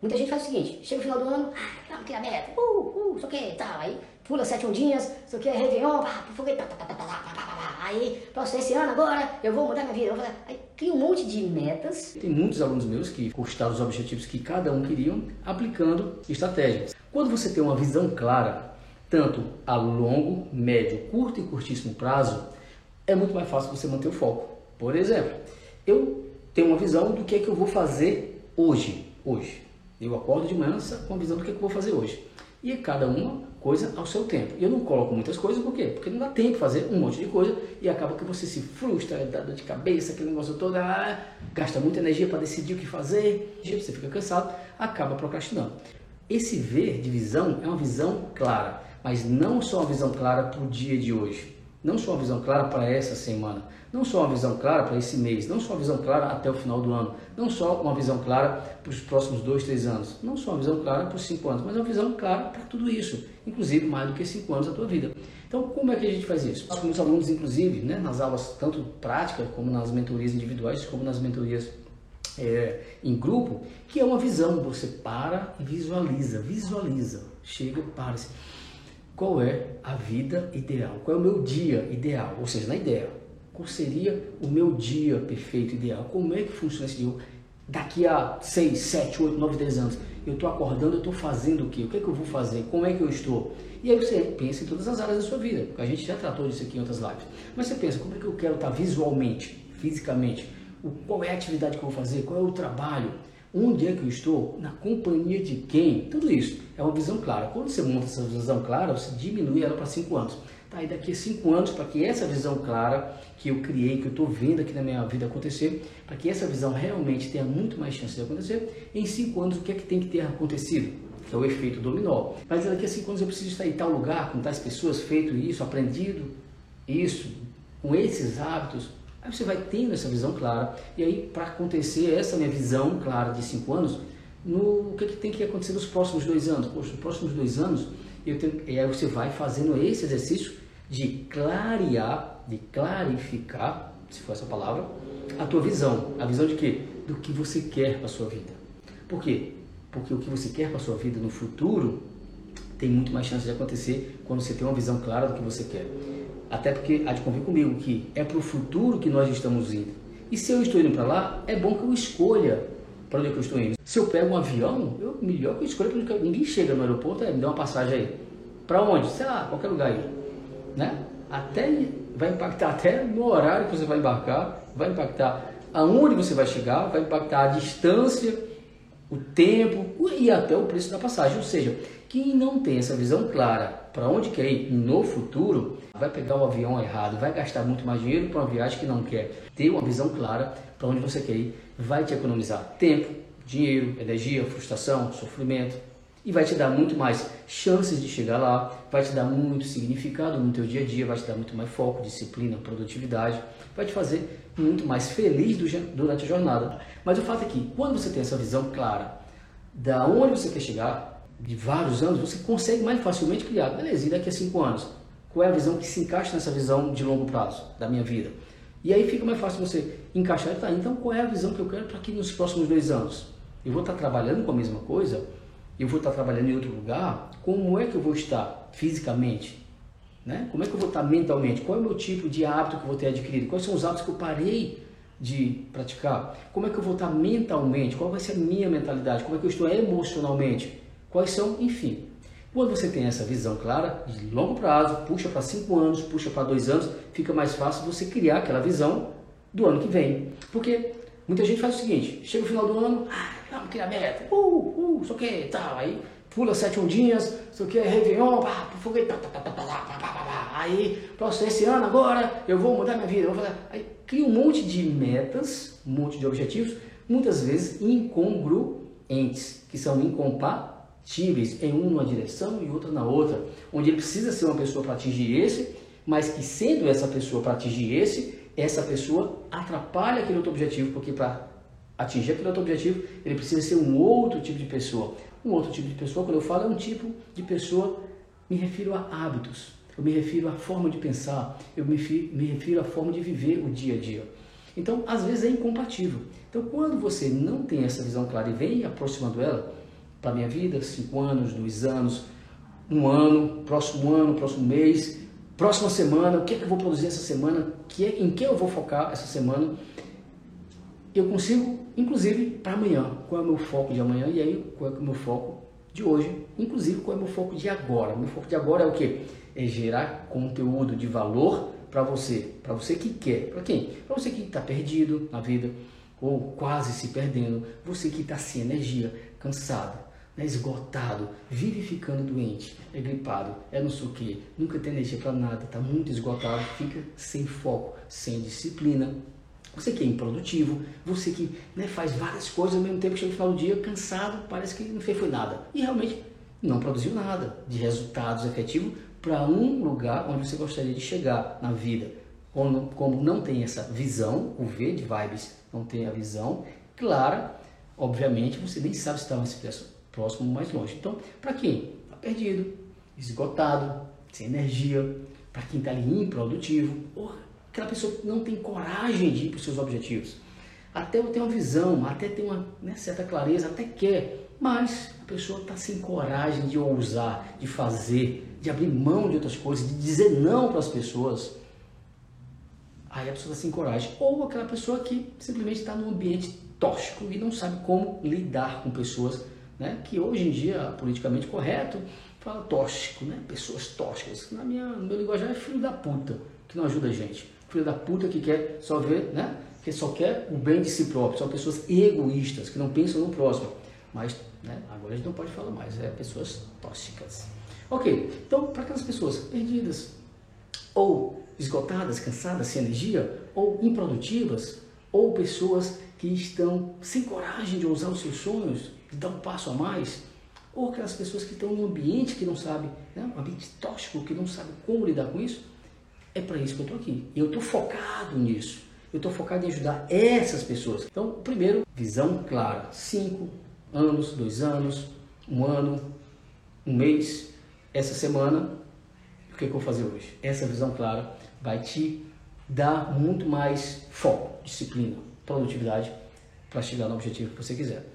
Muita gente faz o seguinte, chega o final do ano, ah, vamos criar meta, uh, uh, que, tal, aí pula sete ondinhas, sei o que, Réveillon, pá, foguete, tá, tá, tá, tá, tá, pá, pá, pá, pá, aí, próximo esse ano agora, eu vou mudar minha vida, eu vou fazer, aí cria um monte de metas. Tem muitos alunos meus que conquistaram os objetivos que cada um queriam aplicando estratégias. Quando você tem uma visão clara, tanto a longo, médio, curto e curtíssimo prazo, é muito mais fácil você manter o foco. Por exemplo, eu tenho uma visão do que é que eu vou fazer hoje, hoje. Eu acordo de manhã com a visão do que, é que eu vou fazer hoje. E cada uma coisa ao seu tempo. E eu não coloco muitas coisas, por quê? Porque não dá tempo de fazer um monte de coisa e acaba que você se frustra, dá dor de cabeça, aquele negócio todo, ah, gasta muita energia para decidir o que fazer, você fica cansado, acaba procrastinando. Esse ver de visão é uma visão clara, mas não só uma visão clara para o dia de hoje não só uma visão clara para essa semana, não só uma visão clara para esse mês, não só uma visão clara até o final do ano, não só uma visão clara para os próximos dois, três anos, não só uma visão clara para os cinco anos, mas uma visão clara para tudo isso, inclusive mais do que cinco anos da tua vida. Então, como é que a gente faz isso? Com os alunos, inclusive, né, nas aulas tanto práticas, como nas mentorias individuais, como nas mentorias é, em grupo, que é uma visão, você para e visualiza, visualiza, chega, para-se qual é a vida ideal, qual é o meu dia ideal, ou seja, na ideia, qual seria o meu dia perfeito ideal, como é que funciona esse dia daqui a 6, 7, 8, 9, 10 anos, eu estou acordando, eu estou fazendo o quê? O que é que eu vou fazer? Como é que eu estou? E aí você pensa em todas as áreas da sua vida, porque a gente já tratou disso aqui em outras lives. Mas você pensa, como é que eu quero estar visualmente, fisicamente? Qual é a atividade que eu vou fazer? Qual é o trabalho? Onde é que eu estou? Na companhia de quem? Tudo isso é uma visão clara. Quando você monta essa visão clara, você diminui ela para 5 anos. Tá, e daqui a 5 anos, para que essa visão clara que eu criei, que eu estou vendo aqui na minha vida acontecer, para que essa visão realmente tenha muito mais chance de acontecer, em 5 anos o que é que tem que ter acontecido? Que é o efeito dominó. Mas daqui a 5 anos eu preciso estar em tal lugar, com tais pessoas, feito isso, aprendido isso, com esses hábitos, Aí você vai tendo essa visão clara, e aí para acontecer essa minha visão clara de cinco anos, no o que, que tem que acontecer nos próximos dois anos? Poxa, nos próximos dois anos, eu tenho, e aí você vai fazendo esse exercício de clarear, de clarificar, se for essa palavra, a tua visão. A visão de quê? Do que você quer para a sua vida. Por quê? Porque o que você quer para a sua vida no futuro tem muito mais chance de acontecer quando você tem uma visão clara do que você quer. Até porque há de convir comigo que é para o futuro que nós estamos indo. E se eu estou indo para lá, é bom que eu escolha para onde é eu estou indo. Se eu pego um avião, eu, melhor que eu escolha onde eu, ninguém chega no aeroporto, é, me dá uma passagem aí. Para onde? Sei lá, qualquer lugar aí. Né? Até vai impactar até no horário que você vai embarcar, vai impactar aonde você vai chegar, vai impactar a distância, o tempo e até o preço da passagem. Ou seja, quem não tem essa visão clara para onde quer ir no futuro, vai pegar o avião errado, vai gastar muito mais dinheiro para uma viagem que não quer. Ter uma visão clara para onde você quer ir vai te economizar tempo, dinheiro, energia, frustração, sofrimento e vai te dar muito mais chances de chegar lá, vai te dar muito significado no teu dia a dia, vai te dar muito mais foco, disciplina, produtividade, vai te fazer muito mais feliz durante a jornada. Mas o fato é que quando você tem essa visão clara da onde você quer chegar, de vários anos, você consegue mais facilmente criar. Beleza, e daqui a cinco anos? Qual é a visão que se encaixa nessa visão de longo prazo da minha vida? E aí fica mais fácil você encaixar. Tá, então qual é a visão que eu quero para aqui nos próximos dois anos? Eu vou estar trabalhando com a mesma coisa? Eu vou estar trabalhando em outro lugar? Como é que eu vou estar fisicamente? Né? Como é que eu vou estar mentalmente? Qual é o meu tipo de hábito que eu vou ter adquirido? Quais são os hábitos que eu parei de praticar? Como é que eu vou estar mentalmente? Qual vai ser a minha mentalidade? Como é que eu estou emocionalmente? Quais são, enfim. Quando você tem essa visão clara, de longo prazo, puxa para cinco anos, puxa para dois anos, fica mais fácil você criar aquela visão do ano que vem. Porque muita gente faz o seguinte, chega o final do ano, ah, vamos criar meta, uh, uh, só que tal, aí pula sete ondinhas, só que é Réveillon, pá, foguete, pá, pá, pá, pá, pá, pá, pá, pá, aí, próximo esse ano agora, eu vou mudar minha vida, vou fazer. Aí cria um monte de metas, um monte de objetivos, muitas vezes incongruentes, que são incompatíveis em uma direção e outra na outra, onde ele precisa ser uma pessoa para atingir esse, mas que sendo essa pessoa para atingir esse, essa pessoa atrapalha aquele outro objetivo, porque para atingir aquele outro objetivo, ele precisa ser um outro tipo de pessoa. Um outro tipo de pessoa, quando eu falo, é um tipo de pessoa, me refiro a hábitos, eu me refiro à forma de pensar, eu me, me refiro à forma de viver o dia a dia. Então, às vezes é incompatível. Então, quando você não tem essa visão clara e vem aproximando ela, para a minha vida? Cinco anos, dois anos, um ano, próximo ano, próximo mês, próxima semana, o que é que eu vou produzir essa semana, que é, em que eu vou focar essa semana. Eu consigo, inclusive, para amanhã, qual é o meu foco de amanhã e aí qual é o meu foco de hoje, inclusive qual é o meu foco de agora. Meu foco de agora é o que? É gerar conteúdo de valor para você, para você que quer, para quem? Para você que está perdido na vida ou quase se perdendo, você que está sem energia, cansado, né, esgotado, vive ficando doente, é gripado, é não sei o que, nunca tem energia para nada, está muito esgotado, fica sem foco, sem disciplina. Você que é improdutivo, você que né, faz várias coisas ao mesmo tempo chega no final do dia cansado, parece que não fez foi nada. E realmente não produziu nada de resultados efetivos para um lugar onde você gostaria de chegar na vida. Como, não tem essa visão, o V de vibes não tem a visão clara, obviamente você nem sabe se está mais próximo ou mais longe. Então, para quem está perdido, esgotado, sem energia, para quem está ali improdutivo, ou aquela pessoa que não tem coragem de ir para os seus objetivos, até ter uma visão, até ter uma né, certa clareza, até quer, mas a pessoa está sem coragem de ousar, de fazer, de abrir mão de outras coisas, de dizer não para as pessoas. Aí a pessoa está sem coragem. Ou aquela pessoa que simplesmente está num ambiente tóxico e não sabe como lidar com pessoas né, que hoje em dia, politicamente correto, fala tóxico, né? pessoas tóxicas. Na minha, no meu linguajar é filho da puta, que não ajuda a gente. Filho da puta que quer só ver, né? que só quer o bem de si próprio. São pessoas egoístas, que não pensam no próximo. Mas né, agora a gente não pode falar mais, é pessoas tóxicas. Ok, então para aquelas pessoas perdidas, ou esgotadas, cansadas, sem energia, ou improdutivas, ou pessoas que estão sem coragem de ousar os seus sonhos, de dar um passo a mais, ou aquelas pessoas que estão num ambiente que não sabe, né, um ambiente tóxico, que não sabe como lidar com isso, é para isso que eu estou aqui. Eu estou focado nisso. Eu estou focado em ajudar essas pessoas. Então, primeiro, visão clara. Cinco anos, dois anos, um ano, um mês, essa semana, o que, é que eu vou fazer hoje? Essa visão clara vai te dar muito mais foco, disciplina, produtividade para chegar no objetivo que você quiser.